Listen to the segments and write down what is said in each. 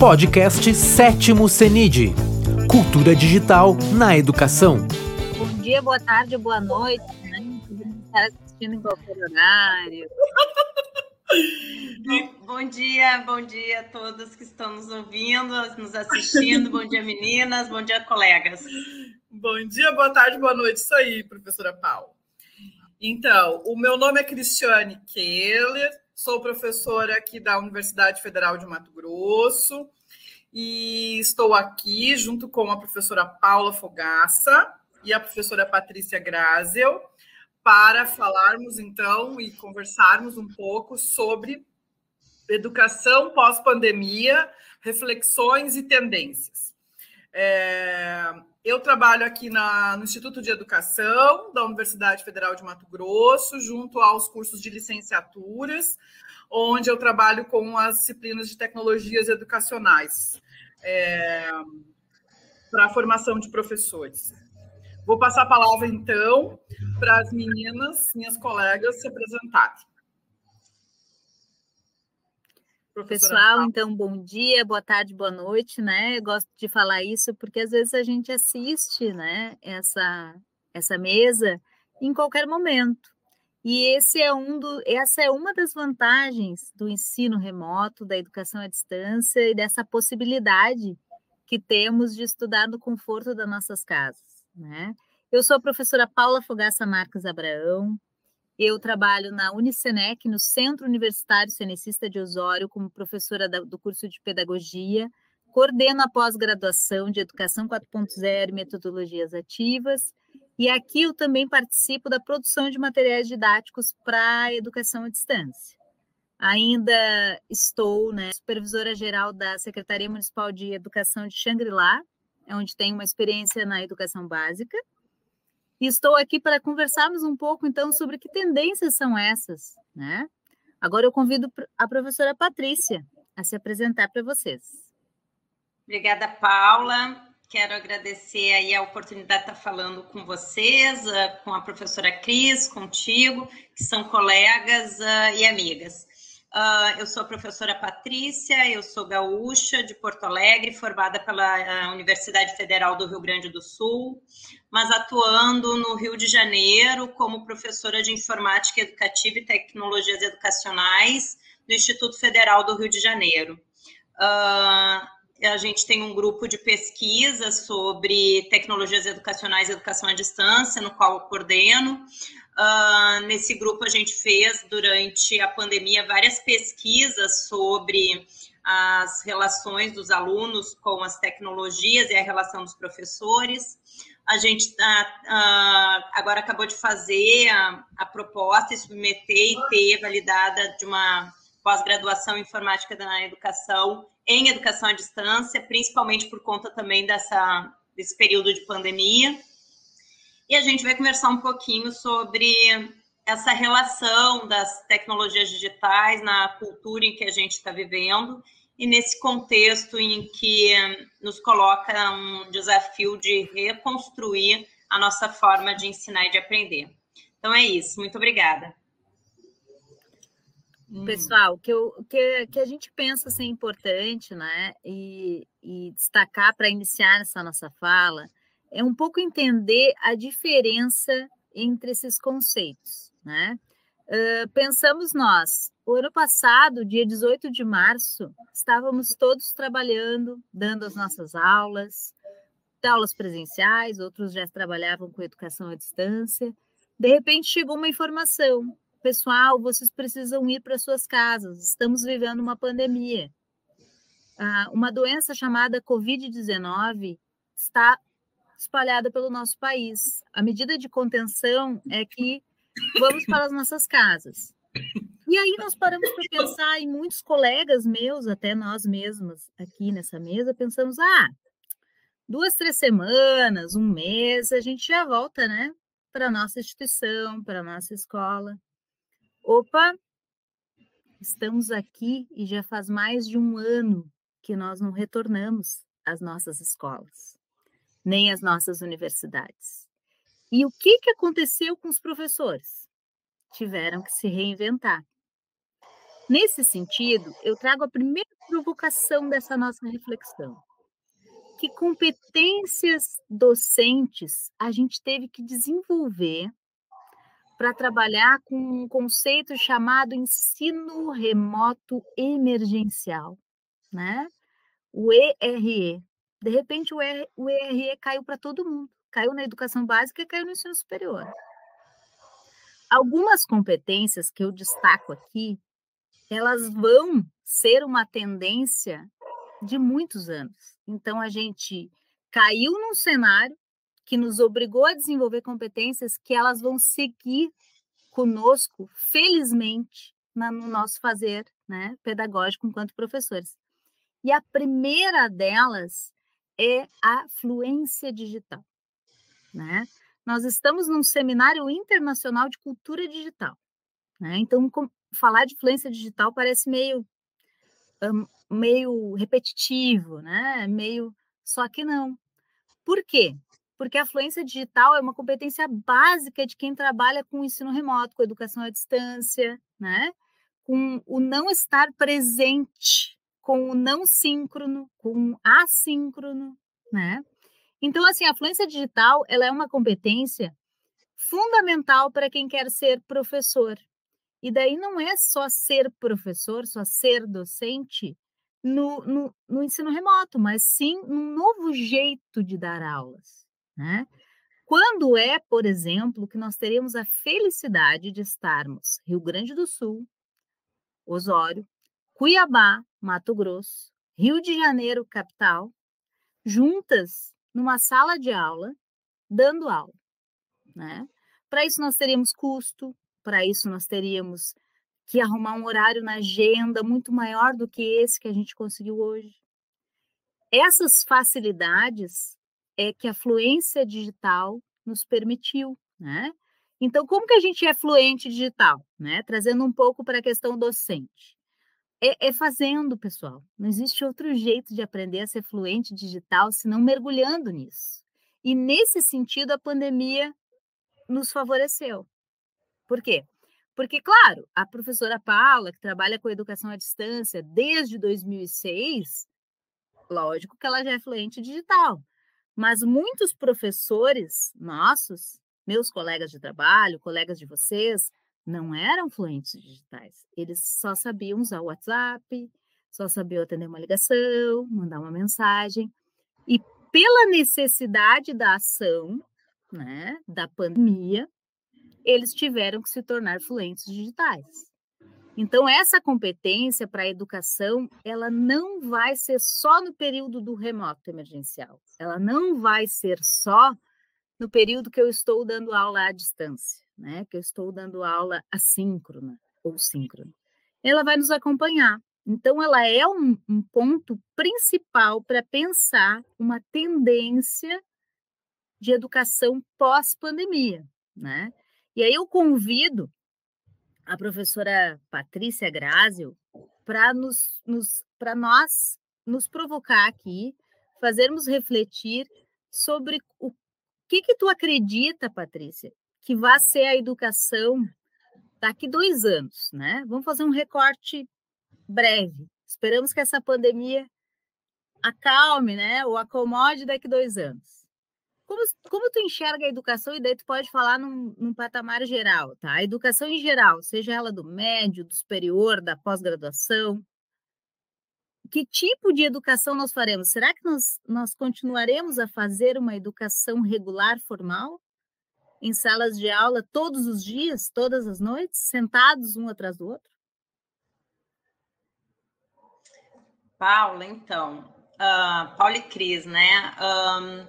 Podcast Sétimo CENID Cultura Digital na Educação. Bom dia, boa tarde, boa noite. Né? Estar assistindo em qualquer horário. Bom dia, bom dia a todos que estão nos ouvindo, nos assistindo. Bom dia, meninas. Bom dia, colegas. Bom dia, boa tarde, boa noite. Isso aí, professora Paula. Então, o meu nome é Cristiane Keller, sou professora aqui da Universidade Federal de Mato Grosso e estou aqui junto com a professora Paula Fogaça e a professora Patrícia Grazel para falarmos então e conversarmos um pouco sobre educação pós-pandemia, reflexões e tendências. É, eu trabalho aqui na, no Instituto de Educação da Universidade Federal de Mato Grosso, junto aos cursos de licenciaturas, onde eu trabalho com as disciplinas de tecnologias educacionais é, para a formação de professores. Vou passar a palavra, então, para as meninas, minhas colegas, se apresentarem. Pessoal, então, bom dia, boa tarde, boa noite, né? Eu gosto de falar isso porque às vezes a gente assiste, né, essa, essa mesa em qualquer momento. E esse é um do, essa é uma das vantagens do ensino remoto, da educação à distância e dessa possibilidade que temos de estudar no conforto das nossas casas. Né? Eu sou a professora Paula Fogaça Marques Abraão, eu trabalho na Unicenec, no Centro Universitário Cenecista de Osório, como professora do curso de Pedagogia, coordeno a pós-graduação de Educação 4.0 e Metodologias Ativas, e aqui eu também participo da produção de materiais didáticos para a educação à distância. Ainda estou né, supervisora geral da Secretaria Municipal de Educação de Xangri-Lá, onde tenho uma experiência na educação básica. E estou aqui para conversarmos um pouco, então, sobre que tendências são essas, né? Agora eu convido a professora Patrícia a se apresentar para vocês. Obrigada, Paula. Quero agradecer aí a oportunidade de estar falando com vocês, ah, com a professora Cris, contigo, que são colegas ah, e amigas. Uh, eu sou a professora Patrícia, eu sou gaúcha de Porto Alegre, formada pela Universidade Federal do Rio Grande do Sul, mas atuando no Rio de Janeiro como professora de Informática Educativa e Tecnologias Educacionais do Instituto Federal do Rio de Janeiro. Uh, a gente tem um grupo de pesquisa sobre tecnologias educacionais e educação à distância, no qual eu coordeno. Uh, nesse grupo, a gente fez, durante a pandemia, várias pesquisas sobre as relações dos alunos com as tecnologias e a relação dos professores. A gente uh, uh, agora acabou de fazer a, a proposta e submeter e ter validada de uma pós-graduação em informática na educação, em educação à distância, principalmente por conta também dessa, desse período de pandemia. E a gente vai conversar um pouquinho sobre essa relação das tecnologias digitais na cultura em que a gente está vivendo e nesse contexto em que nos coloca um desafio de reconstruir a nossa forma de ensinar e de aprender. Então é isso. Muito obrigada. Pessoal, que, que, que a gente pensa ser importante, né, e, e destacar para iniciar essa nossa fala, é um pouco entender a diferença entre esses conceitos, né? Uh, pensamos nós, o ano passado, dia 18 de março, estávamos todos trabalhando, dando as nossas aulas, aulas presenciais, outros já trabalhavam com educação à distância. De repente chegou uma informação: pessoal, vocês precisam ir para suas casas, estamos vivendo uma pandemia. Uh, uma doença chamada Covid-19 está espalhada pelo nosso país. A medida de contenção é que vamos para as nossas casas. E aí nós paramos para pensar, e muitos colegas meus, até nós mesmos aqui nessa mesa, pensamos, ah, duas, três semanas, um mês, a gente já volta, né? Para a nossa instituição, para a nossa escola. Opa, estamos aqui e já faz mais de um ano que nós não retornamos às nossas escolas nem as nossas universidades. E o que, que aconteceu com os professores? Tiveram que se reinventar. Nesse sentido, eu trago a primeira provocação dessa nossa reflexão. Que competências docentes a gente teve que desenvolver para trabalhar com um conceito chamado ensino remoto emergencial, né? O ERE. De repente, o, ERE, o caiu para todo mundo. Caiu na educação básica e caiu no ensino superior. Algumas competências que eu destaco aqui, elas vão ser uma tendência de muitos anos. Então, a gente caiu num cenário que nos obrigou a desenvolver competências que elas vão seguir conosco, felizmente, no nosso fazer né, pedagógico enquanto professores. E a primeira delas é a fluência digital. Né? Nós estamos num seminário internacional de cultura digital. Né? Então, com, falar de fluência digital parece meio, um, meio repetitivo, né? meio. Só que não. Por quê? porque a fluência digital é uma competência básica de quem trabalha com ensino remoto, com educação à distância, né? com o não estar presente, com o não síncrono, com o assíncrono, né? Então, assim, a fluência digital, ela é uma competência fundamental para quem quer ser professor. E daí não é só ser professor, só ser docente no, no, no ensino remoto, mas sim um novo jeito de dar aulas. Né? Quando é, por exemplo, que nós teremos a felicidade de estarmos Rio Grande do Sul, Osório, Cuiabá, Mato Grosso, Rio de Janeiro, capital, juntas numa sala de aula, dando aula. Né? Para isso, nós teríamos custo, para isso, nós teríamos que arrumar um horário na agenda muito maior do que esse que a gente conseguiu hoje. Essas facilidades é que a fluência digital nos permitiu, né? Então, como que a gente é fluente digital, né? Trazendo um pouco para a questão docente. É, é, fazendo, pessoal. Não existe outro jeito de aprender a ser fluente digital senão mergulhando nisso. E nesse sentido, a pandemia nos favoreceu. Por quê? Porque, claro, a professora Paula, que trabalha com educação à distância desde 2006, lógico que ela já é fluente digital. Mas muitos professores nossos, meus colegas de trabalho, colegas de vocês, não eram fluentes digitais. Eles só sabiam usar o WhatsApp, só sabiam atender uma ligação, mandar uma mensagem. E pela necessidade da ação, né, da pandemia, eles tiveram que se tornar fluentes digitais. Então, essa competência para a educação, ela não vai ser só no período do remoto emergencial. Ela não vai ser só no período que eu estou dando aula à distância, né? Que eu estou dando aula assíncrona ou síncrona. Ela vai nos acompanhar. Então, ela é um, um ponto principal para pensar uma tendência de educação pós-pandemia, né? E aí eu convido a professora Patrícia Grázio para nos, nos, nós nos provocar aqui, fazermos refletir sobre o que que tu acredita, Patrícia, que vai ser a educação daqui dois anos, né? Vamos fazer um recorte breve. Esperamos que essa pandemia acalme, né? Ou acomode daqui dois anos. Como, como tu enxerga a educação, e daí tu pode falar num, num patamar geral, tá? A educação em geral, seja ela do médio, do superior, da pós-graduação, que tipo de educação nós faremos? Será que nós, nós continuaremos a fazer uma educação regular, formal, em salas de aula todos os dias, todas as noites, sentados um atrás do outro? Paula, então, uh, Paula e Cris, né? Um,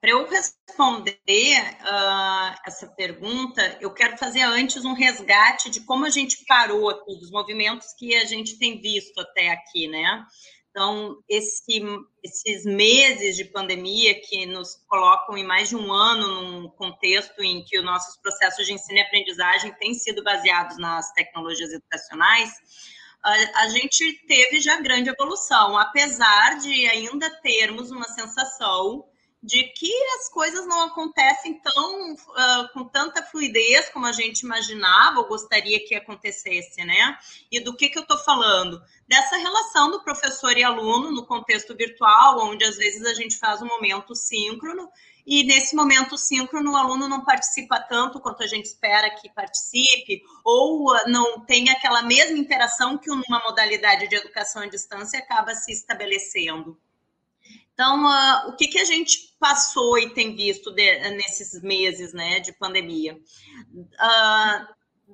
para eu responder uh, essa pergunta, eu quero fazer antes um resgate de como a gente parou aqui, dos movimentos que a gente tem visto até aqui, né? Então, esse, esses meses de pandemia que nos colocam em mais de um ano num contexto em que os nossos processos de ensino e aprendizagem têm sido baseados nas tecnologias educacionais, a, a gente teve já grande evolução, apesar de ainda termos uma sensação de que as coisas não acontecem tão uh, com tanta fluidez como a gente imaginava ou gostaria que acontecesse, né? E do que, que eu estou falando? Dessa relação do professor e aluno no contexto virtual, onde às vezes a gente faz um momento síncrono e nesse momento síncrono o aluno não participa tanto quanto a gente espera que participe, ou não tem aquela mesma interação que uma modalidade de educação à distância acaba se estabelecendo. Então, uh, o que, que a gente passou e tem visto de, nesses meses né, de pandemia? Uh,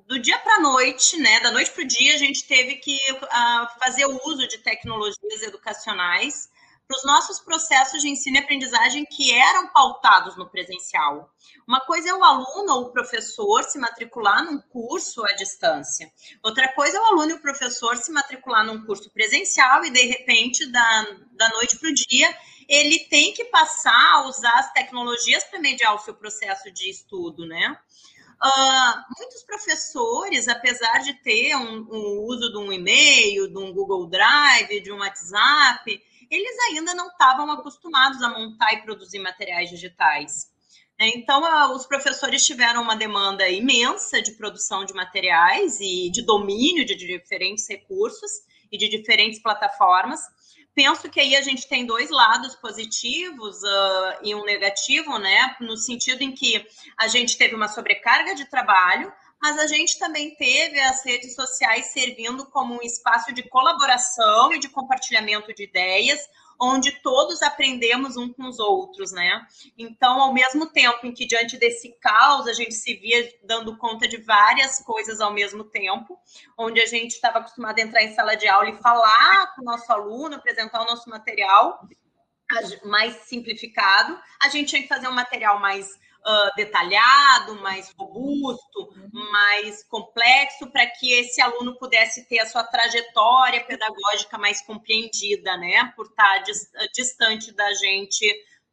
do dia para a noite, né, da noite para o dia, a gente teve que uh, fazer o uso de tecnologias educacionais para os nossos processos de ensino e aprendizagem que eram pautados no presencial. Uma coisa é o aluno ou o professor se matricular num curso à distância. Outra coisa é o aluno e o professor se matricular num curso presencial e, de repente, da, da noite para o dia, ele tem que passar a usar as tecnologias para mediar o seu processo de estudo, né? Uh, muitos professores, apesar de ter um, um uso de um e-mail, de um Google Drive, de um WhatsApp, eles ainda não estavam acostumados a montar e produzir materiais digitais. Então, os professores tiveram uma demanda imensa de produção de materiais e de domínio de diferentes recursos e de diferentes plataformas. Penso que aí a gente tem dois lados positivos uh, e um negativo, né? No sentido em que a gente teve uma sobrecarga de trabalho, mas a gente também teve as redes sociais servindo como um espaço de colaboração e de compartilhamento de ideias, onde todos aprendemos um com os outros, né? Então, ao mesmo tempo em que diante desse caos a gente se via dando conta de várias coisas ao mesmo tempo, onde a gente estava acostumado a entrar em sala de aula e falar com o nosso aluno, apresentar o nosso material mais simplificado, a gente tinha que fazer um material mais uh, detalhado, mais robusto, mais complexo, para que esse aluno pudesse ter a sua trajetória pedagógica mais compreendida, né? Por estar distante da gente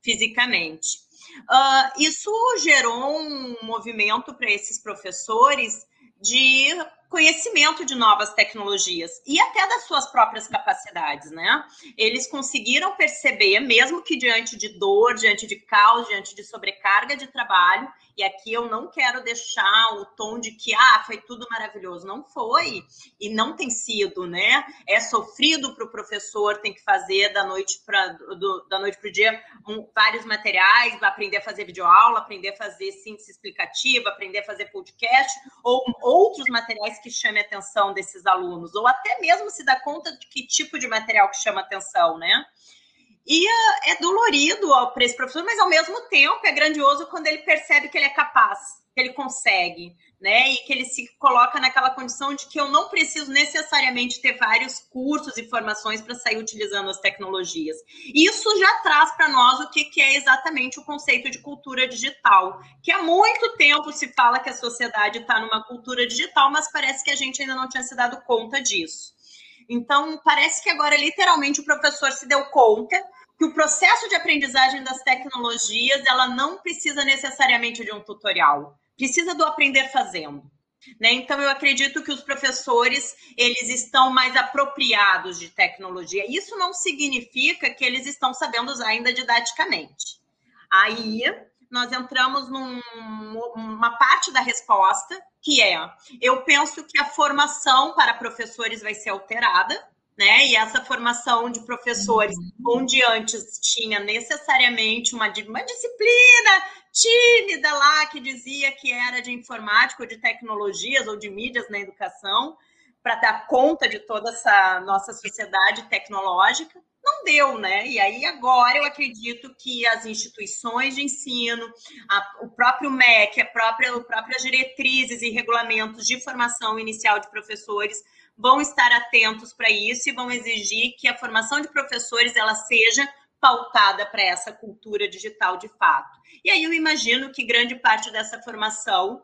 fisicamente. Uh, isso gerou um movimento para esses professores de conhecimento de novas tecnologias e até das suas próprias capacidades, né? Eles conseguiram perceber, mesmo que diante de dor, diante de caos, diante de sobrecarga de trabalho, e aqui eu não quero deixar o tom de que ah, foi tudo maravilhoso, não foi e não tem sido, né? É sofrido para o professor, tem que fazer da noite para da noite para o dia um, vários materiais, aprender a fazer videoaula, aprender a fazer síntese explicativa, aprender a fazer podcast ou outros materiais que chamem a atenção desses alunos, ou até mesmo se dar conta de que tipo de material que chama atenção, né? E é, dolorido para esse professor, mas ao mesmo tempo é grandioso quando ele percebe que ele é capaz, que ele consegue, né? E que ele se coloca naquela condição de que eu não preciso necessariamente ter vários cursos e formações para sair utilizando as tecnologias. Isso já traz para nós o que, que é exatamente o conceito de cultura digital, que há muito tempo se fala que a sociedade está numa cultura digital, mas parece que a gente ainda não tinha se dado conta disso. Então, parece que agora, literalmente, o professor se deu conta que o processo de aprendizagem das tecnologias ela não precisa necessariamente de um tutorial, precisa do aprender fazendo. Né? Então, eu acredito que os professores eles estão mais apropriados de tecnologia. Isso não significa que eles estão sabendo usar ainda didaticamente. Aí, nós entramos numa parte da resposta, que é: eu penso que a formação para professores vai ser alterada, né? E essa formação de professores, uhum. onde antes tinha necessariamente uma, uma disciplina tímida lá que dizia que era de informática ou de tecnologias ou de mídias na educação, para dar conta de toda essa nossa sociedade tecnológica, não deu, né? E aí agora eu acredito que as instituições de ensino, a, o próprio MEC, a própria, as próprias diretrizes e regulamentos de formação inicial de professores vão estar atentos para isso e vão exigir que a formação de professores ela seja pautada para essa cultura digital de fato. E aí eu imagino que grande parte dessa formação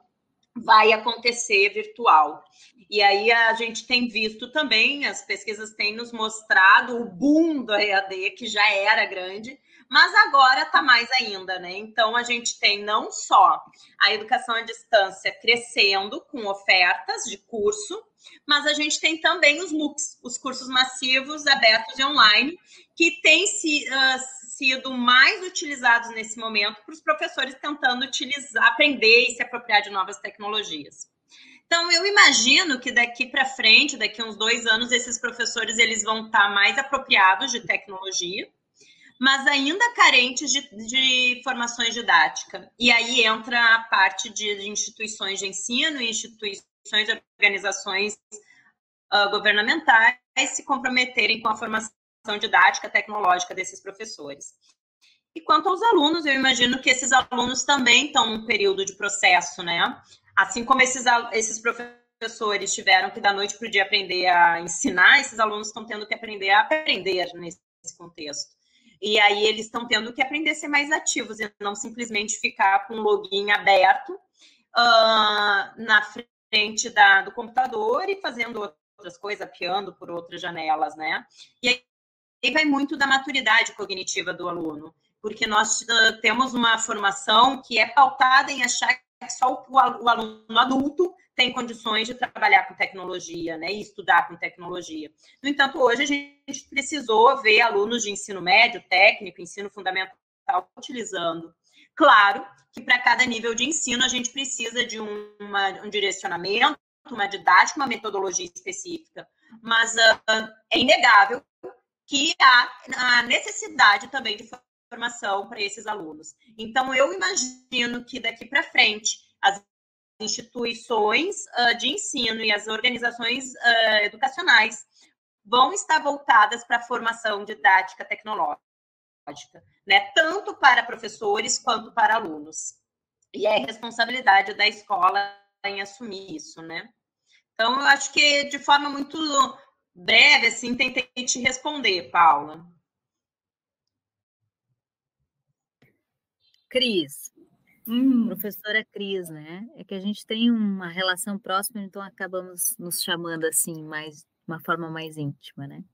vai acontecer virtual. E aí a gente tem visto também, as pesquisas têm nos mostrado o boom do EAD, que já era grande, mas agora está mais ainda, né? Então a gente tem não só a educação à distância crescendo com ofertas de curso, mas a gente tem também os MOOCs, os cursos massivos abertos e online, que têm se, uh, sido mais utilizados nesse momento para os professores tentando utilizar, aprender e se apropriar de novas tecnologias. Então, eu imagino que daqui para frente, daqui a uns dois anos, esses professores eles vão estar mais apropriados de tecnologia, mas ainda carentes de, de formações didáticas. E aí entra a parte de instituições de ensino, instituições de organizações uh, governamentais se comprometerem com a formação didática tecnológica desses professores. E quanto aos alunos, eu imagino que esses alunos também estão num período de processo, né? Assim como esses, esses professores tiveram que, da noite para o dia, aprender a ensinar, esses alunos estão tendo que aprender a aprender nesse contexto. E aí eles estão tendo que aprender a ser mais ativos e não simplesmente ficar com o login aberto uh, na frente da, do computador e fazendo outras coisas, piando por outras janelas, né? E aí vai muito da maturidade cognitiva do aluno, porque nós uh, temos uma formação que é pautada em achar só o, aluno adulto tem condições de trabalhar com tecnologia, né, e estudar com tecnologia. No entanto, hoje a gente precisou ver alunos de ensino médio, técnico, ensino fundamental utilizando. Claro que para cada nível de ensino a gente precisa de um, uma, um direcionamento, uma didática, uma metodologia específica, mas uh, é inegável que há a necessidade também de formação para esses alunos. Então, eu imagino que daqui para frente, as instituições uh, de ensino e as organizações uh, educacionais vão estar voltadas para a formação didática tecnológica, né? tanto para professores quanto para alunos. E é responsabilidade da escola em assumir isso, né? Então, eu acho que de forma muito breve, assim, tentei te responder, Paula. Cris, hum. professora Cris, né? É que a gente tem uma relação próxima, então acabamos nos chamando assim, mais de uma forma mais íntima, né?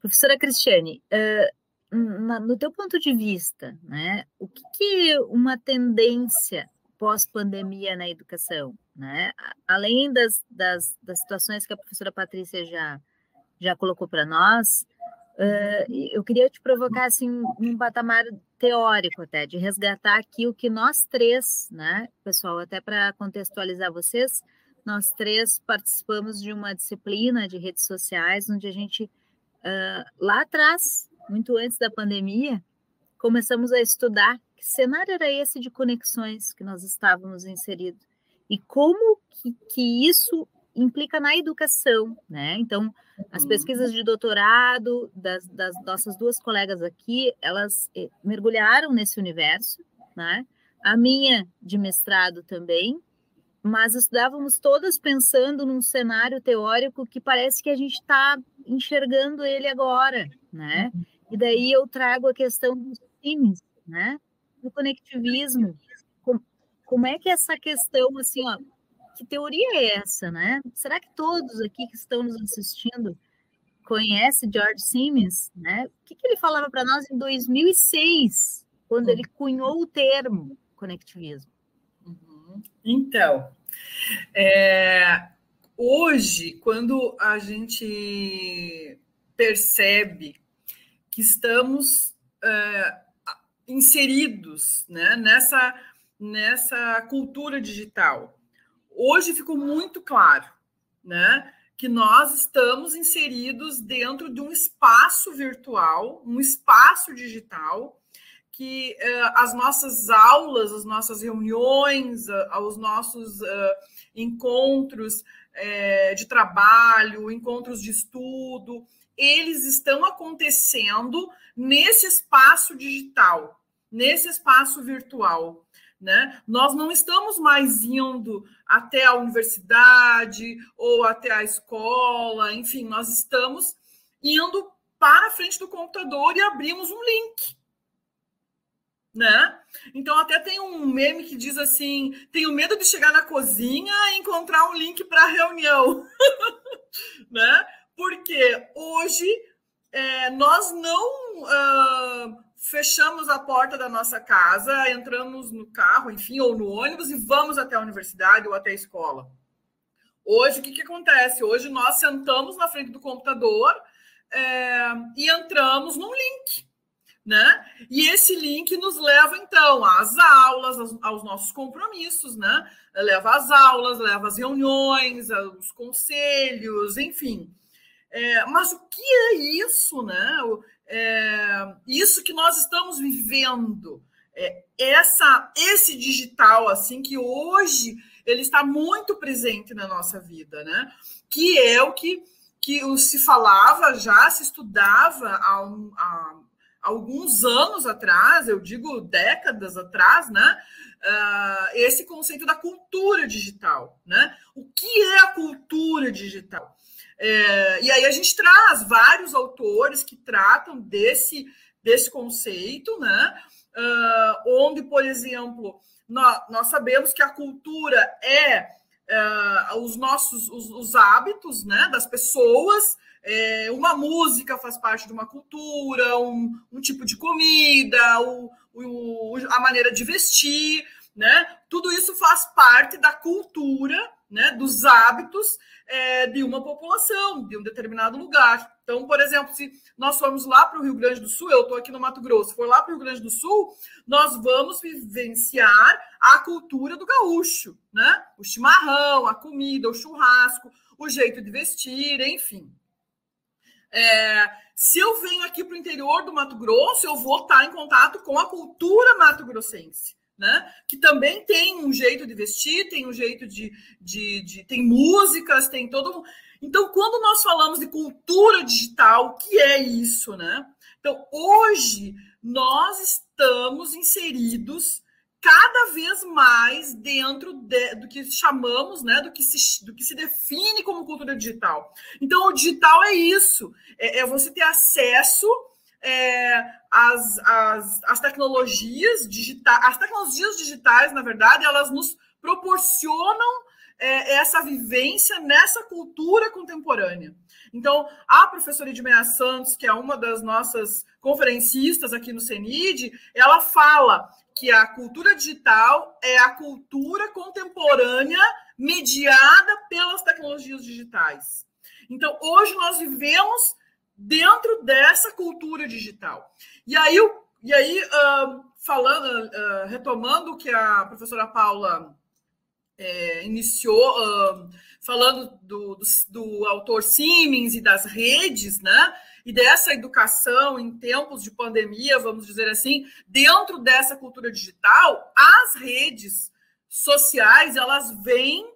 Professora Cristiane, uh, na, no teu ponto de vista, né? O que, que uma tendência pós-pandemia na educação, né? Além das, das, das situações que a professora Patrícia já, já colocou para nós, Uh, eu queria te provocar assim um patamar teórico até de resgatar aqui o que nós três, né, pessoal, até para contextualizar vocês, nós três participamos de uma disciplina de redes sociais onde a gente uh, lá atrás, muito antes da pandemia, começamos a estudar que cenário era esse de conexões que nós estávamos inseridos e como que, que isso implica na educação, né? Então, as uhum. pesquisas de doutorado das, das nossas duas colegas aqui, elas eh, mergulharam nesse universo, né? A minha de mestrado também, mas estudávamos todas pensando num cenário teórico que parece que a gente está enxergando ele agora, né? E daí eu trago a questão dos times, né? Do conectivismo. Como, é que essa questão, assim, ó, que teoria é essa, né? Será que todos aqui que estão nos assistindo conhecem George Siemens, né? O que, que ele falava para nós em 2006, quando ele cunhou o termo conectivismo? Uhum. Então, é, hoje, quando a gente percebe que estamos é, inseridos né, nessa, nessa cultura digital, hoje ficou muito claro, né? Que nós estamos inseridos dentro de um espaço virtual, um espaço digital, que uh, as nossas aulas, as nossas reuniões, os nossos uh, encontros de trabalho, encontros de estudo, eles estão acontecendo nesse espaço digital, nesse espaço virtual. Né? Nós não estamos mais indo até a universidade ou até a escola, enfim, nós estamos indo para a frente do computador e abrimos um link. Né? Então, até tem um meme que diz assim: tenho medo de chegar na cozinha e encontrar um link para a reunião. né? Porque hoje é, nós não uh, fechamos a porta da nossa casa, entramos no carro, enfim, ou no ônibus e vamos até a universidade ou até a escola. Hoje, o que, que acontece? Hoje nós sentamos na frente do computador é, e entramos num link, né? E esse link nos leva, então, às aulas, aos, aos nossos compromissos, né? Leva às aulas, leva às reuniões, aos conselhos, enfim. É, mas o que é isso, né? É, isso que nós estamos vivendo, é, essa, esse digital, assim, que hoje ele está muito presente na nossa vida, né? Que é o que, que se falava já, se estudava há, um, há alguns anos atrás, eu digo décadas atrás, né? Uh, esse conceito da cultura digital, né? O que é a cultura digital? É, e aí a gente traz vários autores que tratam desse, desse conceito, né? Uh, onde, por exemplo, nós, nós, sabemos que a cultura é uh, os nossos os, os, hábitos né, das pessoas. É, uma música faz parte de uma cultura, um, um tipo de comida, o, o, a maneira de vestir, né? Tudo isso faz parte da cultura né, dos hábitos é, de uma população, de um determinado lugar. Então, por exemplo, se nós formos lá para o Rio Grande do Sul, eu estou aqui no Mato Grosso, for lá para o Rio Grande do Sul, nós vamos vivenciar a cultura do gaúcho, né? O chimarrão, a comida, o churrasco, o jeito de vestir, enfim. É, se eu venho aqui para o interior do Mato Grosso, eu vou estar em contato com a cultura mato-grossense né? Que também tem um jeito de vestir, tem um jeito de, de, de tem músicas, tem todo. Então, quando nós falamos de cultura digital, o que é isso, né? Então, hoje nós estamos inseridos cada vez mais dentro de, do que chamamos, né, do que, se, do que se define como cultura digital. Então, o digital é isso, é, é você ter acesso é, as, as, as tecnologias digitais, as tecnologias digitais, na verdade, elas nos proporcionam é, essa vivência nessa cultura contemporânea. Então, a professora Edmeia Santos, que é uma das nossas conferencistas aqui no CENID, ela fala que a cultura digital é a cultura contemporânea mediada pelas tecnologias digitais. Então, hoje nós vivemos dentro dessa cultura digital. E aí, e aí uh, falando, uh, retomando o que a professora Paula é, iniciou, uh, falando do, do, do, autor Siemens e das redes, né? E dessa educação em tempos de pandemia, vamos dizer assim, dentro dessa cultura digital, as redes sociais elas vêm,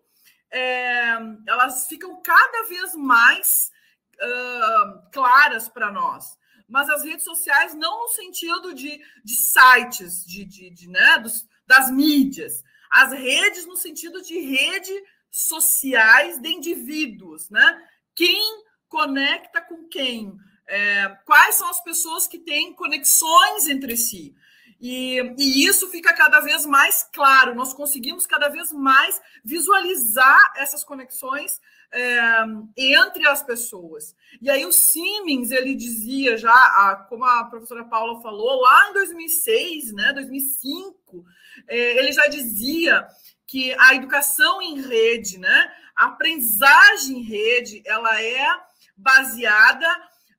é, elas ficam cada vez mais uh, claras para nós. Mas as redes sociais não no sentido de, de sites, de, de, de né, dos, das mídias. As redes no sentido de rede sociais de indivíduos, né? Quem conecta com quem? É, quais são as pessoas que têm conexões entre si? E, e, isso fica cada vez mais claro, nós conseguimos cada vez mais visualizar essas conexões é, entre as pessoas. E aí o Siemens, ele dizia já, a, como a professora Paula falou, lá em 2006, né, 2005, é, ele já dizia que a educação em rede, né, a aprendizagem em rede, ela é baseada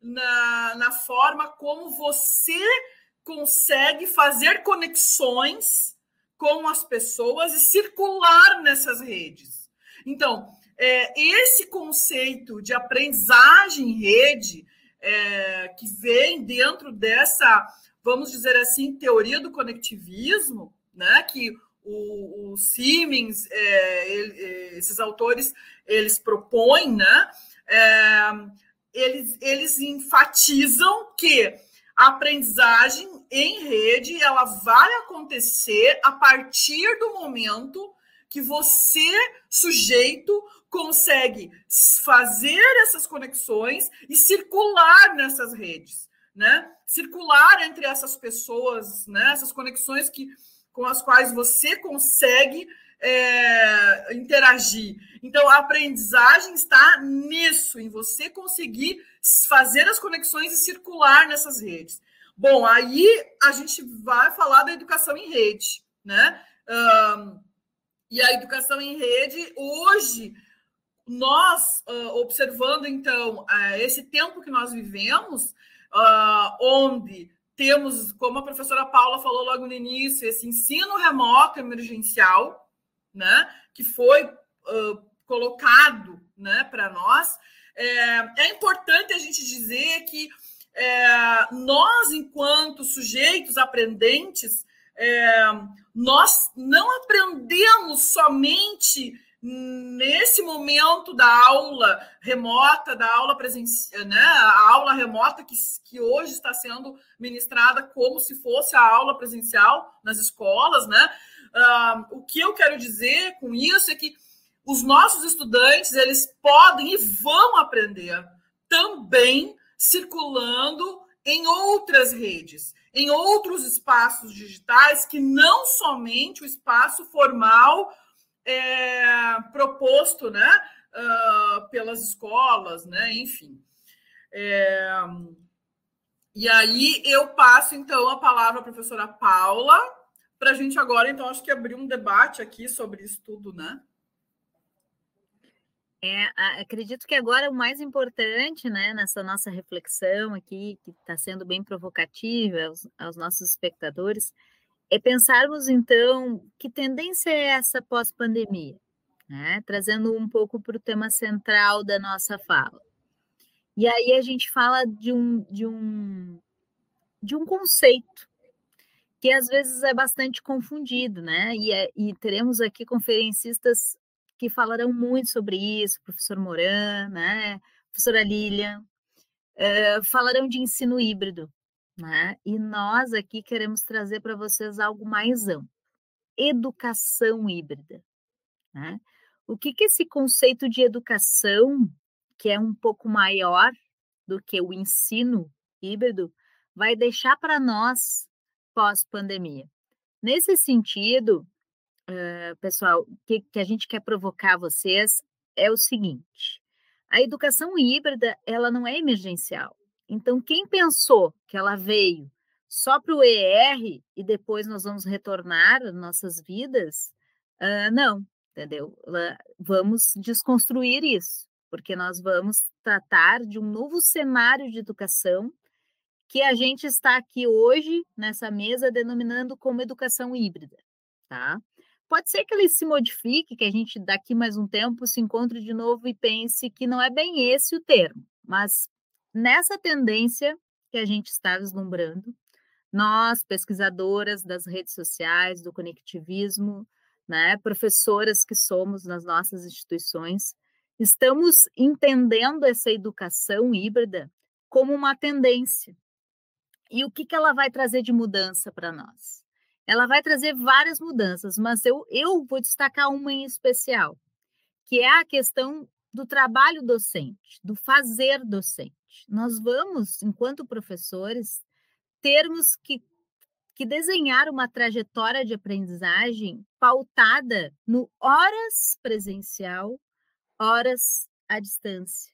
na, na forma como você consegue fazer conexões com as pessoas e circular nessas redes. Então, é, esse conceito de aprendizagem em rede, é, que vem dentro dessa, vamos dizer assim, teoria do conectivismo, né, que o, o Siemens, é, ele, é, esses autores, eles propõem, né, é, eles, eles enfatizam que a aprendizagem em rede ela vai acontecer a partir do momento que você, sujeito, consegue fazer essas conexões e circular nessas redes, né? Circular entre essas pessoas, né? Essas conexões que com as quais você consegue é, interagir. Então, a aprendizagem está nisso, em você conseguir fazer as conexões e circular nessas redes. Bom, aí a gente vai falar da educação em rede, né? Um, e a educação em rede, hoje, nós, uh, observando, então, uh, esse tempo que nós vivemos, uh, onde temos, como a professora Paula falou logo no início, esse ensino remoto emergencial, né, que foi colocado né, para nós. É, é, importante a gente dizer que é, nós, enquanto sujeitos aprendentes, é, nós não aprendemos somente nesse momento da aula remota, da aula presencial, né, a aula remota que, que hoje está sendo ministrada como se fosse a aula presencial nas escolas, né? Uh, o que eu quero dizer com isso é que os nossos estudantes eles podem e vão aprender também circulando em outras redes, em outros espaços digitais que não somente o espaço formal é, proposto né, uh, pelas escolas, né, enfim. É, e aí eu passo, então, a palavra à professora Paula, para a gente agora, então, acho que abrir um debate aqui sobre isso tudo, né? É, acredito que agora o mais importante, né, nessa nossa reflexão aqui, que está sendo bem provocativa aos, aos nossos espectadores, é pensarmos, então, que tendência é essa pós-pandemia, né? trazendo um pouco para o tema central da nossa fala. E aí a gente fala de um, de um, de um conceito que às vezes é bastante confundido, né? E, é, e teremos aqui conferencistas que falarão muito sobre isso, professor Moran, né? Professora Lilian, uh, falarão de ensino híbrido, né? E nós aqui queremos trazer para vocês algo mais amplo: educação híbrida. Né? O que, que esse conceito de educação, que é um pouco maior do que o ensino híbrido, vai deixar para nós pós-pandemia? Nesse sentido, uh, pessoal, o que, que a gente quer provocar vocês é o seguinte: a educação híbrida ela não é emergencial, então, quem pensou que ela veio só para o ER e depois nós vamos retornar às nossas vidas, uh, não, entendeu? Vamos desconstruir isso, porque nós vamos tratar de um novo cenário de educação que a gente está aqui hoje nessa mesa denominando como educação híbrida, tá? Pode ser que ele se modifique, que a gente daqui mais um tempo se encontre de novo e pense que não é bem esse o termo, mas nessa tendência que a gente está vislumbrando, nós, pesquisadoras das redes sociais, do conectivismo, né, professoras que somos nas nossas instituições, estamos entendendo essa educação híbrida como uma tendência. E o que, que ela vai trazer de mudança para nós? Ela vai trazer várias mudanças, mas eu, eu vou destacar uma em especial, que é a questão do trabalho docente, do fazer docente. Nós vamos, enquanto professores, termos que, que desenhar uma trajetória de aprendizagem pautada no horas presencial, horas à distância.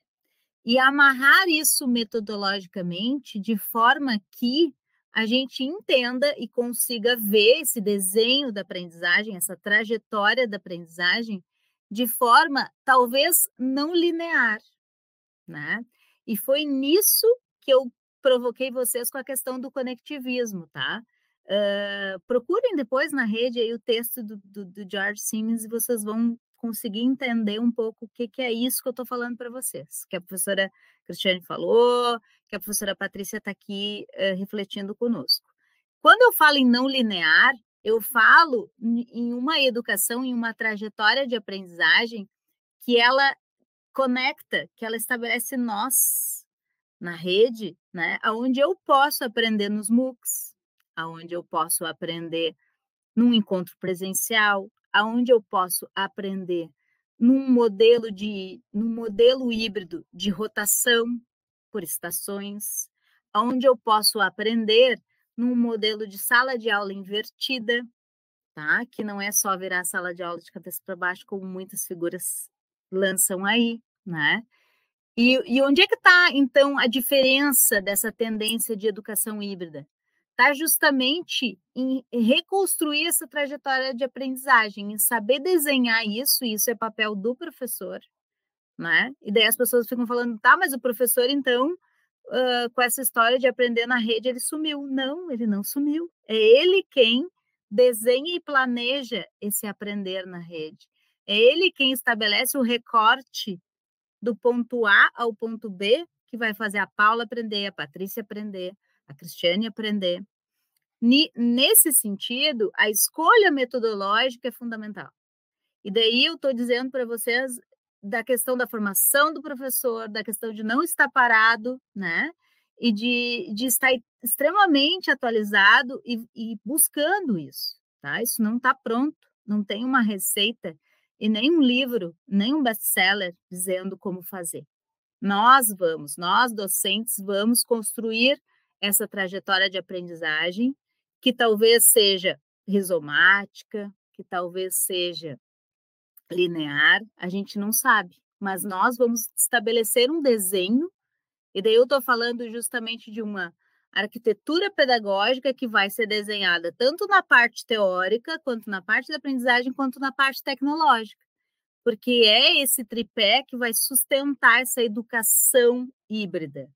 E amarrar isso metodologicamente de forma que a gente entenda e consiga ver esse desenho da aprendizagem, essa trajetória da aprendizagem, de forma talvez não linear, né? E foi nisso que eu provoquei vocês com a questão do conectivismo, tá? Uh, procurem depois na rede aí o texto do, do, do, George Simmons e vocês vão conseguir entender um pouco o que, que é isso que eu estou falando para vocês, que a professora Cristiane falou, que a professora Patrícia está aqui uh, refletindo conosco. Quando eu falo em não linear, eu falo em uma educação, em uma trajetória de aprendizagem que ela conecta, que ela estabelece nós na rede, né? Aonde eu posso aprender nos MOOCs, aonde eu posso aprender num encontro presencial, aonde eu posso aprender num modelo de num modelo híbrido de rotação por estações, aonde eu posso aprender num modelo de sala de aula invertida, tá? Que não é só virar a sala de aula de cabeça para baixo, como muitas figuras lançam aí, né? E, e onde é que está, então, a diferença dessa tendência de educação híbrida? Está justamente em reconstruir essa trajetória de aprendizagem, em saber desenhar isso, e isso é papel do professor, né? E daí as pessoas ficam falando, tá, mas o professor, então, uh, com essa história de aprender na rede, ele sumiu. Não, ele não sumiu. É ele quem desenha e planeja esse aprender na rede. É ele quem estabelece o recorte do ponto A ao ponto B, que vai fazer a Paula aprender, a Patrícia aprender, a Cristiane aprender. Nesse sentido, a escolha metodológica é fundamental. E daí eu estou dizendo para vocês da questão da formação do professor, da questão de não estar parado, né? E de, de estar extremamente atualizado e, e buscando isso, tá? Isso não está pronto, não tem uma receita e nem um livro, nem um best-seller dizendo como fazer. Nós vamos, nós docentes vamos construir essa trajetória de aprendizagem que talvez seja rizomática, que talvez seja linear, a gente não sabe, mas nós vamos estabelecer um desenho, e daí eu estou falando justamente de uma arquitetura pedagógica que vai ser desenhada tanto na parte teórica, quanto na parte da aprendizagem, quanto na parte tecnológica, porque é esse tripé que vai sustentar essa educação híbrida.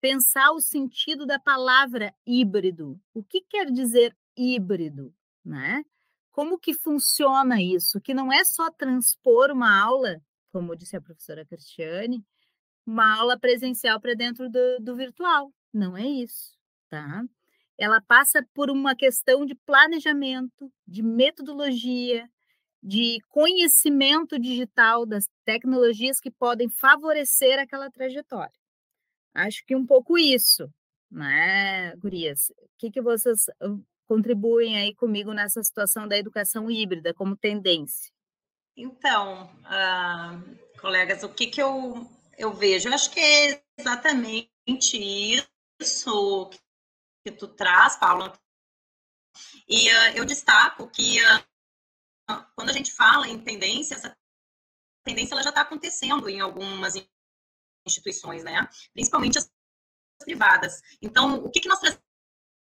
Pensar o sentido da palavra híbrido. O que quer dizer híbrido, né? Como que funciona isso? Que não é só transpor uma aula, como disse a professora Cristiane, uma aula presencial para dentro do, do virtual. Não é isso, tá? Ela passa por uma questão de planejamento, de metodologia, de conhecimento digital das tecnologias que podem favorecer aquela trajetória. Acho que um pouco isso, né, Gurias? O que, que vocês contribuem aí comigo nessa situação da educação híbrida como tendência? Então, uh, colegas, o que, que eu, eu vejo? Eu acho que é exatamente isso que tu traz, Paulo. E uh, eu destaco que uh, quando a gente fala em tendência, essa tendência ela já está acontecendo em algumas instituições, né? Principalmente as privadas. Então, o que, que nós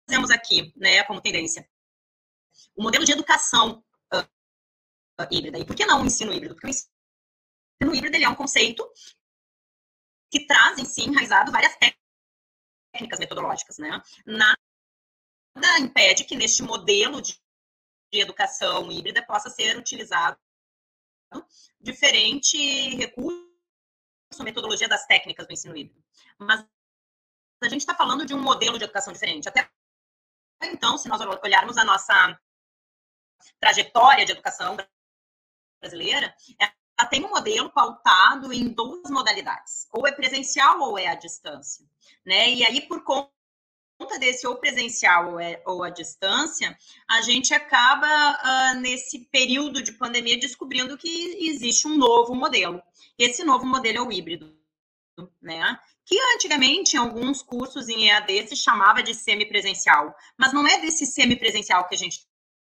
temos aqui, né, como tendência? O modelo de educação uh, híbrida. E por que não o ensino híbrido? Porque o ensino híbrido é um conceito que traz em si enraizado várias técnicas metodológicas, né? Nada impede que neste modelo de, de educação híbrida possa ser utilizado diferente recurso, metodologia das técnicas do ensino híbrido. Mas a gente está falando de um modelo de educação diferente. Até então, se nós olharmos a nossa trajetória de educação brasileira, ela tem um modelo pautado em duas modalidades, ou é presencial ou é à distância, né? E aí, por conta desse ou presencial ou, é, ou à distância, a gente acaba uh, nesse período de pandemia descobrindo que existe um novo modelo. Esse novo modelo é o híbrido, né? que antigamente, em alguns cursos em EAD, se chamava de semipresencial. Mas não é desse semipresencial que a gente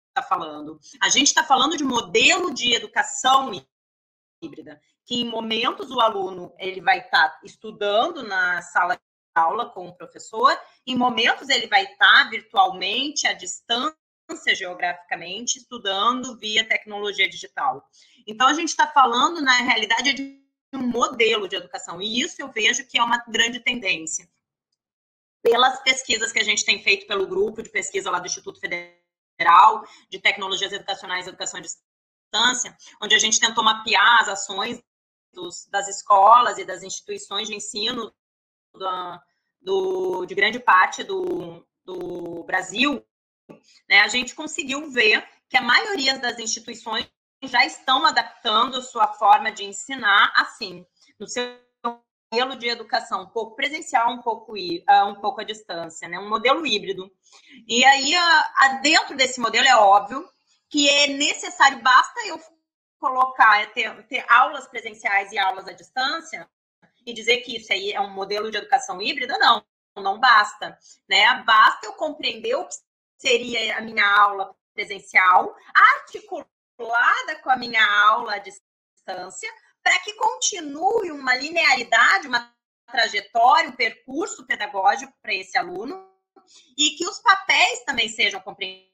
está falando. A gente está falando de modelo de educação híbrida, que em momentos o aluno ele vai estar tá estudando na sala de aula com o professor, em momentos ele vai estar tá virtualmente, à distância, geograficamente, estudando via tecnologia digital. Então, a gente está falando, na realidade, de um modelo de educação. E isso eu vejo que é uma grande tendência. Pelas pesquisas que a gente tem feito pelo grupo de pesquisa lá do Instituto Federal de Tecnologias Educacionais e Educação à Distância, onde a gente tentou mapear as ações dos, das escolas e das instituições de ensino do, do, de grande parte do, do Brasil, né, a gente conseguiu ver que a maioria das instituições já estão adaptando sua forma de ensinar assim, no seu modelo de educação, um pouco presencial, um pouco, uh, um pouco à distância, né? um modelo híbrido. E aí, uh, dentro desse modelo, é óbvio que é necessário, basta eu colocar, é ter, ter aulas presenciais e aulas à distância, e dizer que isso aí é um modelo de educação híbrida, não, não basta. Né? Basta eu compreender o que seria a minha aula presencial, articulada com a minha aula à distância, para que continue uma linearidade, uma trajetória, um percurso pedagógico para esse aluno e que os papéis também sejam compreendidos.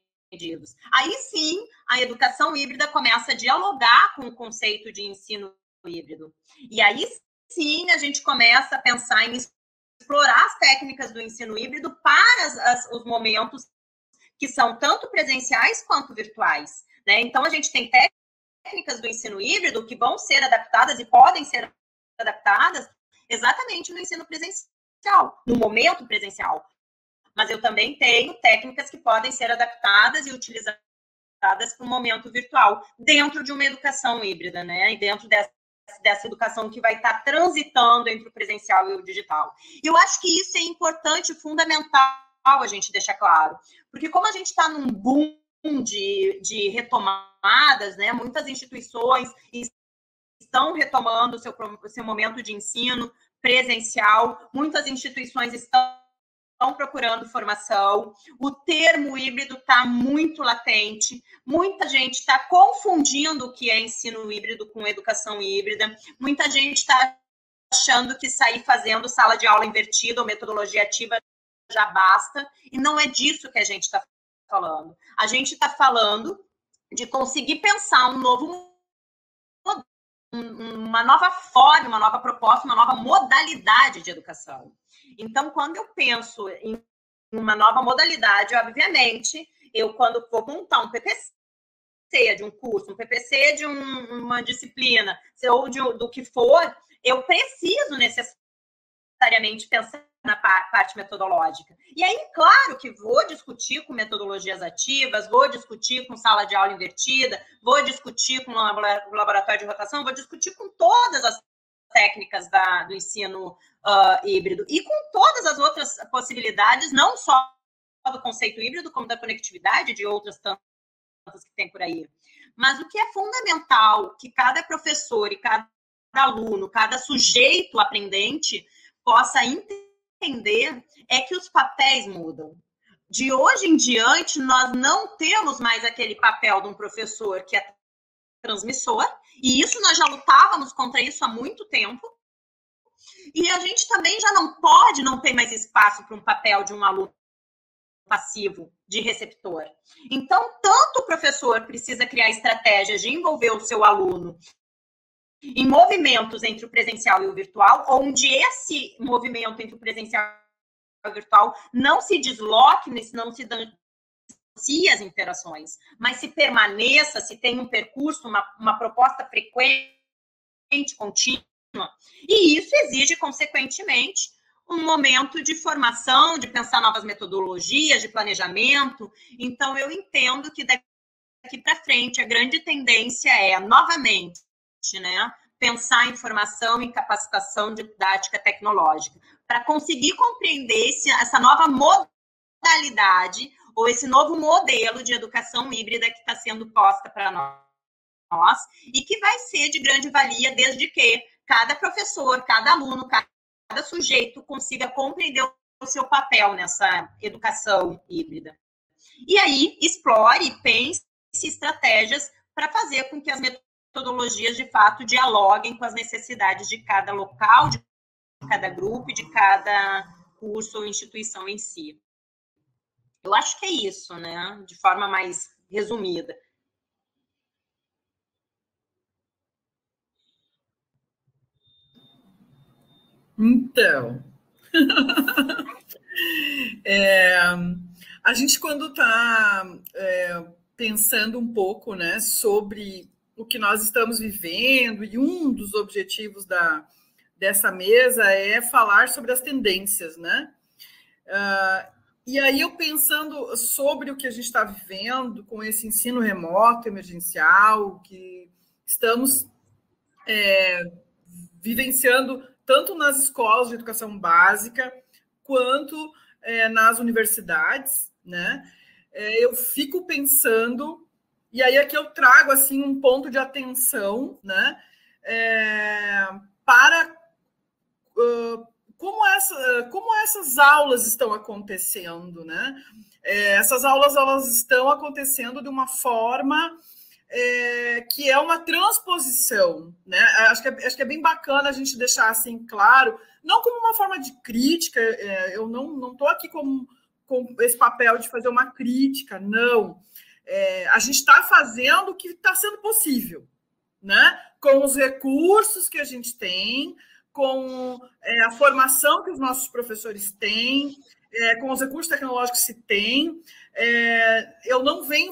Aí sim, a educação híbrida começa a dialogar com o conceito de ensino híbrido. E aí sim, a gente começa a pensar em explorar as técnicas do ensino híbrido para as, as, os momentos que são tanto presenciais quanto virtuais. Né? Então, a gente tem técnicas do ensino híbrido que vão ser adaptadas e podem ser adaptadas exatamente no ensino presencial, no momento presencial. Mas eu também tenho técnicas que podem ser adaptadas e utilizadas para o momento virtual, dentro de uma educação híbrida, né? E dentro dessa, dessa educação que vai estar transitando entre o presencial e o digital. E eu acho que isso é importante, fundamental a gente deixar claro. Porque como a gente está num boom de, de retomadas, né? Muitas instituições estão retomando o seu, seu momento de ensino presencial, muitas instituições estão estão procurando formação. O termo híbrido está muito latente. Muita gente está confundindo o que é ensino híbrido com educação híbrida. Muita gente está achando que sair fazendo sala de aula invertida ou metodologia ativa já basta. E não é disso que a gente está falando. A gente está falando de conseguir pensar um novo uma nova forma, uma nova proposta, uma nova modalidade de educação. Então, quando eu penso em uma nova modalidade, obviamente, eu quando vou montar um PPC de um curso, um PPC de um, uma disciplina, ou de, do que for, eu preciso necessariamente pensar na parte metodológica. E aí, claro que vou discutir com metodologias ativas, vou discutir com sala de aula invertida, vou discutir com laboratório de rotação, vou discutir com todas as técnicas da, do ensino uh, híbrido e com todas as outras possibilidades, não só do conceito híbrido, como da conectividade de outras tantas que tem por aí. Mas o que é fundamental que cada professor e cada aluno, cada sujeito aprendente possa entender é que os papéis mudam. De hoje em diante, nós não temos mais aquele papel de um professor que é transmissor, e isso nós já lutávamos contra isso há muito tempo. E a gente também já não pode não ter mais espaço para um papel de um aluno passivo, de receptor. Então, tanto o professor precisa criar estratégias de envolver o seu aluno em movimentos entre o presencial e o virtual, onde esse movimento entre o presencial e o virtual não se desloque, não se distancie as interações, mas se permaneça, se tem um percurso, uma, uma proposta frequente, contínua. E isso exige, consequentemente, um momento de formação, de pensar novas metodologias, de planejamento. Então, eu entendo que daqui para frente a grande tendência é, novamente, né, pensar em formação e capacitação didática tecnológica, para conseguir compreender esse, essa nova modalidade ou esse novo modelo de educação híbrida que está sendo posta para nós e que vai ser de grande valia desde que cada professor, cada aluno, cada sujeito consiga compreender o seu papel nessa educação híbrida. E aí, explore pense estratégias para fazer com que as metodologias de fato dialoguem com as necessidades de cada local, de cada grupo, de cada curso ou instituição em si. Eu acho que é isso, né? De forma mais resumida. Então, é, a gente quando está é, pensando um pouco, né, sobre o que nós estamos vivendo e um dos objetivos da dessa mesa é falar sobre as tendências, né? Uh, e aí, eu pensando sobre o que a gente está vivendo com esse ensino remoto emergencial, que estamos é, vivenciando tanto nas escolas de educação básica quanto é, nas universidades, né? É, eu fico pensando, e aí aqui eu trago assim um ponto de atenção, né? É, para uh, como, essa, como essas aulas estão acontecendo, né? É, essas aulas elas estão acontecendo de uma forma é, que é uma transposição, né? Acho que, é, acho que é bem bacana a gente deixar assim claro, não como uma forma de crítica, é, eu não estou aqui com, com esse papel de fazer uma crítica, não. É, a gente está fazendo o que está sendo possível, né? Com os recursos que a gente tem, com é, a formação que os nossos professores têm, é, com os recursos tecnológicos que se tem. É, eu não venho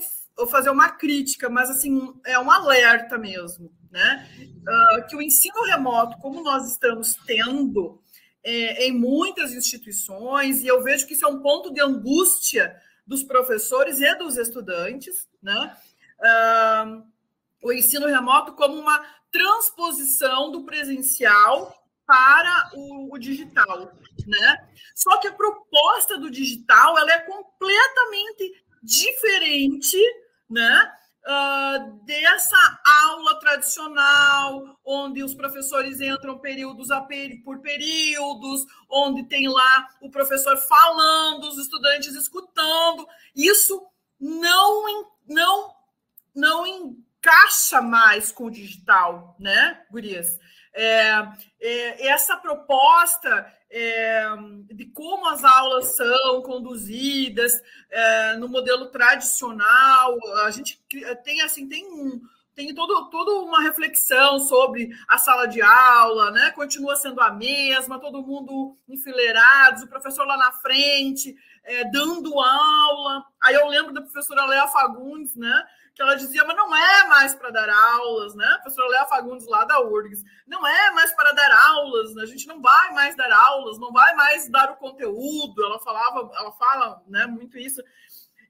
fazer uma crítica, mas assim é um alerta mesmo, né? Uh, que o ensino remoto, como nós estamos tendo é, em muitas instituições, e eu vejo que isso é um ponto de angústia dos professores e dos estudantes, né? Uh, o ensino remoto como uma transposição do presencial para o, o, digital, né? Só que a proposta do digital ela é completamente diferente, né? Uh, dessa aula tradicional, onde os professores entram períodos a por períodos, onde tem lá o professor falando, os estudantes escutando. Isso não não não encaixa mais com o digital, né, Gurias? É, é, essa proposta é, de como as aulas são conduzidas é, no modelo tradicional, a gente tem assim tem um, tem todo, toda uma reflexão sobre a sala de aula, né? Continua sendo a mesma, todo mundo enfileirados, o professor lá na frente, é, dando aula. Aí eu lembro da professora Léa Fagundes, né? Que ela dizia, mas não é mais para dar aulas, né? A professora Léa Fagundes, lá da URGS, não é mais para dar aulas, né? a gente não vai mais dar aulas, não vai mais dar o conteúdo. Ela falava, ela fala né, muito isso.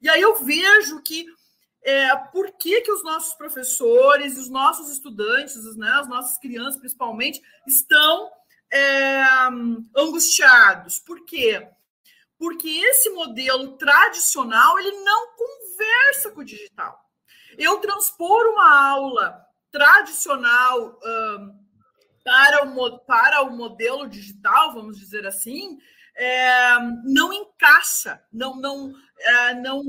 E aí eu vejo que é, por que, que os nossos professores, os nossos estudantes, né, as nossas crianças principalmente, estão é, angustiados. Por quê? Porque esse modelo tradicional ele não conversa com o digital eu transpor uma aula tradicional um, para, o, para o modelo digital, vamos dizer assim, é, não encaixa, não, não, é, não,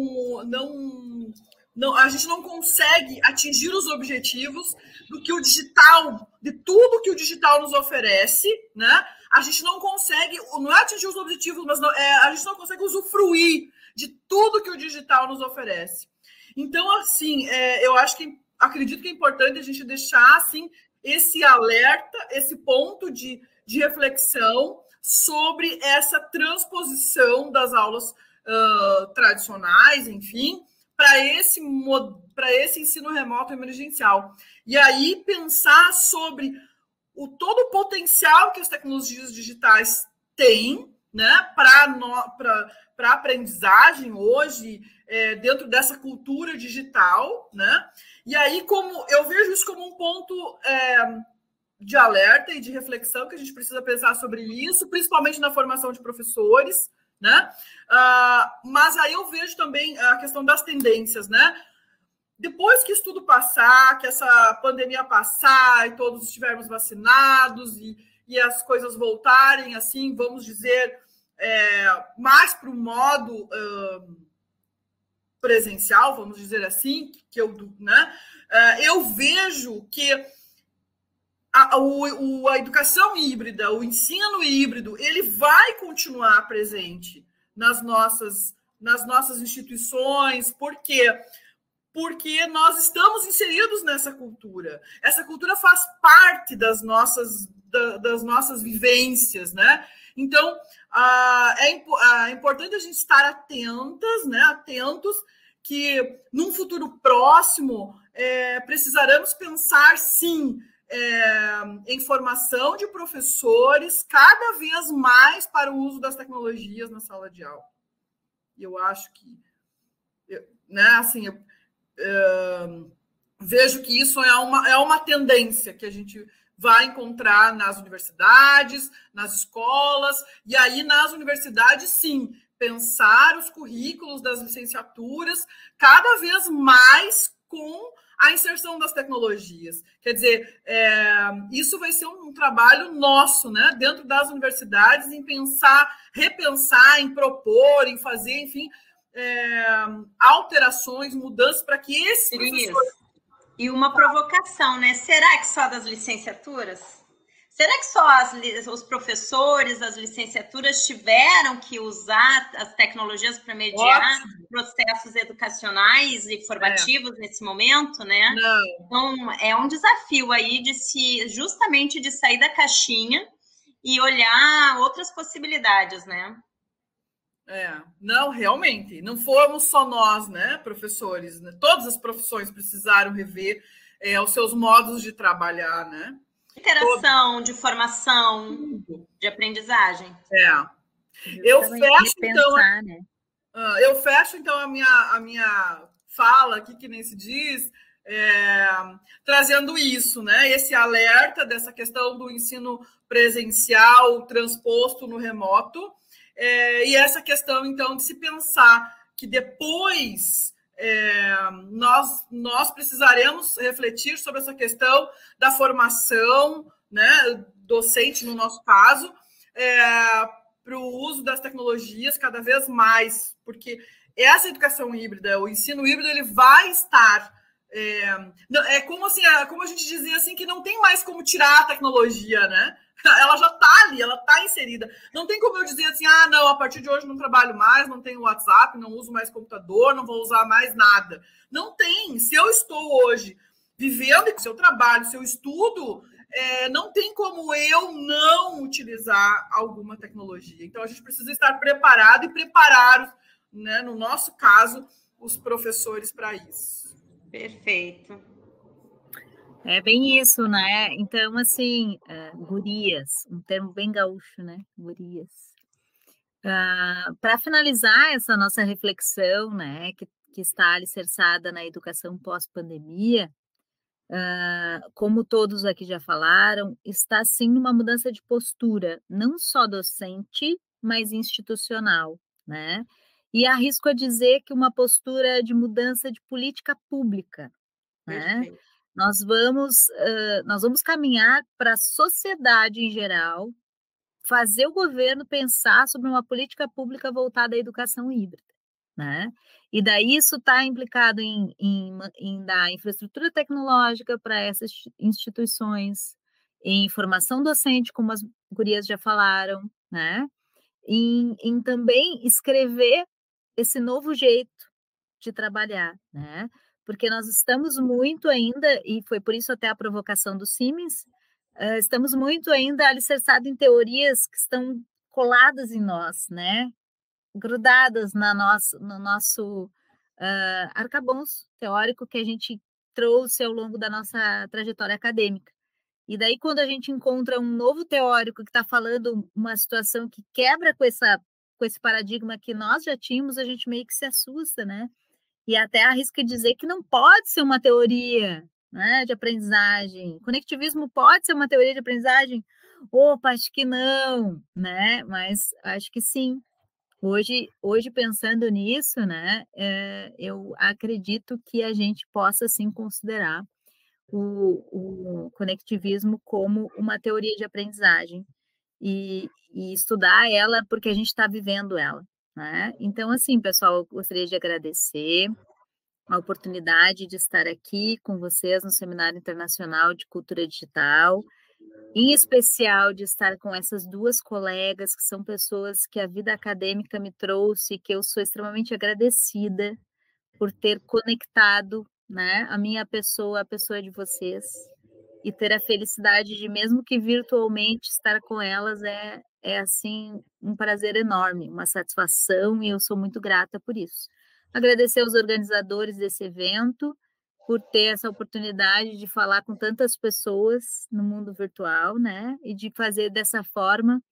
não, não, a gente não consegue atingir os objetivos do que o digital, de tudo que o digital nos oferece, né? A gente não consegue, não é atingir os objetivos, mas não, é, a gente não consegue usufruir de tudo que o digital nos oferece. Então, assim, é, eu acho que acredito que é importante a gente deixar assim esse alerta, esse ponto de, de reflexão sobre essa transposição das aulas uh, tradicionais, enfim, para esse, para esse ensino remoto emergencial. E aí pensar sobre o todo o potencial que as tecnologias digitais têm né, para a aprendizagem hoje é, dentro dessa cultura digital, né? E aí, como eu vejo isso como um ponto é, de alerta e de reflexão que a gente precisa pensar sobre isso, principalmente na formação de professores, né? Uh, mas aí eu vejo também a questão das tendências, né? Depois que isso tudo passar, que essa pandemia passar e todos estivermos vacinados e, e as coisas voltarem, assim, vamos dizer, é, mais para o modo. Uh, presencial, vamos dizer assim, que eu, né, é, eu vejo que a, o, a educação híbrida, o ensino híbrido, ele vai continuar presente nas nossas, nas nossas instituições, por quê? Porque nós estamos inseridos nessa cultura. Essa cultura faz parte das nossas, das nossas vivências, né? Então, ah, é, ah, é importante a gente estar atentas, né, atentos, que num futuro próximo é, precisaremos pensar, sim, é, em formação de professores cada vez mais para o uso das tecnologias na sala de aula. E eu acho que, né, assim, eu, é, vejo que isso é uma, é uma tendência que a gente vai encontrar nas universidades, nas escolas, e aí nas universidades, sim, pensar os currículos das licenciaturas cada vez mais com a inserção das tecnologias. Quer dizer, é, isso vai ser um, trabalho nosso, né, dentro das universidades, em pensar, repensar, em propor, em fazer, enfim, é, alterações, mudanças para que esse professor... E uma provocação, né? Será que só das licenciaturas? Será que só as, os professores, as licenciaturas tiveram que usar as tecnologias para mediar Ótimo. processos educacionais e formativos é. nesse momento, né? Não. Então é um desafio aí de se justamente de sair da caixinha e olhar outras possibilidades, né? É, não, realmente, não fomos só nós, né, professores, né? todas as profissões precisaram rever é, os seus modos de trabalhar, né? Interação, Todo... de formação, de aprendizagem. É. Eu fecho, então, né? Ah, eu fecho, então, a minha, a minha fala aqui, que nem se diz, é, trazendo isso, né? Esse alerta dessa questão do ensino presencial transposto no remoto, é, e essa questão, então, de se pensar que depois é, nós, nós precisaremos refletir sobre essa questão da formação né, docente, no nosso caso, é, para o uso das tecnologias cada vez mais, porque essa educação híbrida, o ensino híbrido, ele vai estar. É, é como assim, é como a gente dizia assim, que não tem mais como tirar a tecnologia, né? Ela já está ali, ela está inserida. Não tem como eu dizer assim, ah, não, a partir de hoje não trabalho mais, não tenho WhatsApp, não uso mais computador, não vou usar mais nada. Não tem. Se eu estou hoje vivendo com seu trabalho, seu estudo, é, não tem como eu não utilizar alguma tecnologia. Então a gente precisa estar preparado e preparar, né, no nosso caso, os professores para isso. Perfeito. É bem isso, né? Então, assim, uh, gurias, um termo bem gaúcho, né? Gurias. Uh, ah, Para finalizar essa nossa reflexão, né, que, que está alicerçada na educação pós-pandemia, uh, como todos aqui já falaram, está sim numa mudança de postura, não só docente, mas institucional, né? E arrisco a dizer que uma postura de mudança de política pública, né? Nós vamos, uh, nós vamos caminhar para a sociedade em geral, fazer o governo pensar sobre uma política pública voltada à educação híbrida. Né? E daí isso está implicado em, em, em, dar infraestrutura tecnológica para essas instituições, em formação docente, como as gurias já falaram, né? Em, em também escrever esse novo jeito de trabalhar, né? Porque nós estamos muito ainda, e foi por isso até a provocação do Siemens, uh, estamos muito ainda alicerçados em teorias que estão coladas em nós, né? Grudadas na nosso, no nosso uh, arcabouço teórico que a gente trouxe ao longo da nossa trajetória acadêmica. E daí, quando a gente encontra um novo teórico que está falando uma situação que quebra com, essa, com esse paradigma que nós já tínhamos, a gente meio que se assusta, né? E até arrisca dizer que não pode ser uma teoria né, de aprendizagem. Conectivismo pode ser uma teoria de aprendizagem? Opa, acho que não, né? Mas acho que sim. Hoje, hoje pensando nisso, né, é, eu acredito que a gente possa sim considerar o, o conectivismo como uma teoria de aprendizagem e, e estudar ela porque a gente está vivendo ela, né? Então, assim, pessoal, eu gostaria de agradecer a oportunidade de estar aqui com vocês no Seminário Internacional de Cultura Digital, em especial de estar com essas duas colegas, que são pessoas que a vida acadêmica me trouxe, que eu sou extremamente agradecida por ter conectado né, a minha pessoa, a pessoa de vocês, e ter a felicidade de, mesmo que virtualmente, estar com elas é, é assim um prazer enorme, uma satisfação e eu sou muito grata por isso. Agradecer aos organizadores desse evento por ter essa oportunidade de falar com tantas pessoas no mundo virtual, né? E de fazer dessa forma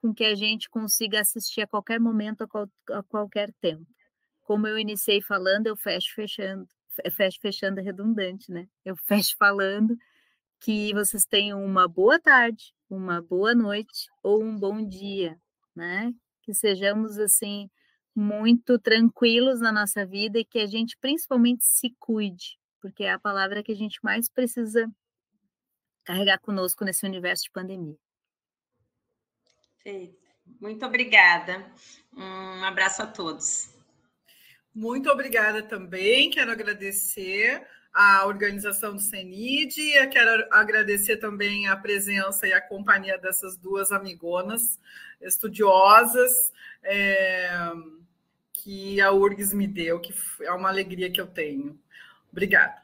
com que a gente consiga assistir a qualquer momento, a, qual, a qualquer tempo. Como eu iniciei falando, eu fecho fechando, fecho fechando é redundante, né? Eu fecho falando que vocês tenham uma boa tarde, uma boa noite ou um bom dia, né? Que sejamos assim muito tranquilos na nossa vida e que a gente principalmente se cuide, porque é a palavra que a gente mais precisa carregar conosco nesse universo de pandemia. Muito obrigada. Um abraço a todos. Muito obrigada também. Quero agradecer a organização do CENID. Quero agradecer também a presença e a companhia dessas duas amigonas estudiosas é, que a URGS me deu, que é uma alegria que eu tenho. Obrigada.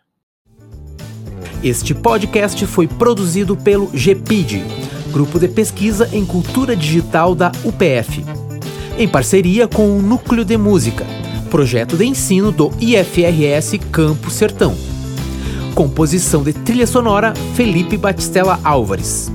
Este podcast foi produzido pelo GPID Grupo de Pesquisa em Cultura Digital da UPF, em parceria com o Núcleo de Música, projeto de ensino do IFRS Campo Sertão. Composição de trilha sonora Felipe Batistella Álvares.